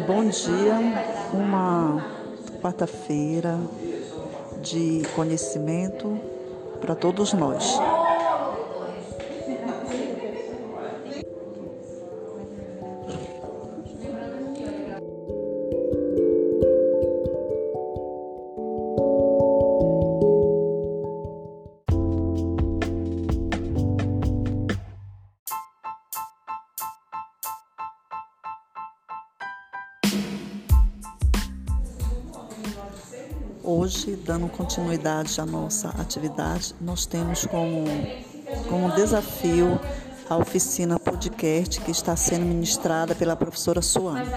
Bom dia, uma quarta-feira de conhecimento para todos nós. Hoje, dando continuidade à nossa atividade, nós temos como, como desafio a oficina podcast que está sendo ministrada pela professora Suane.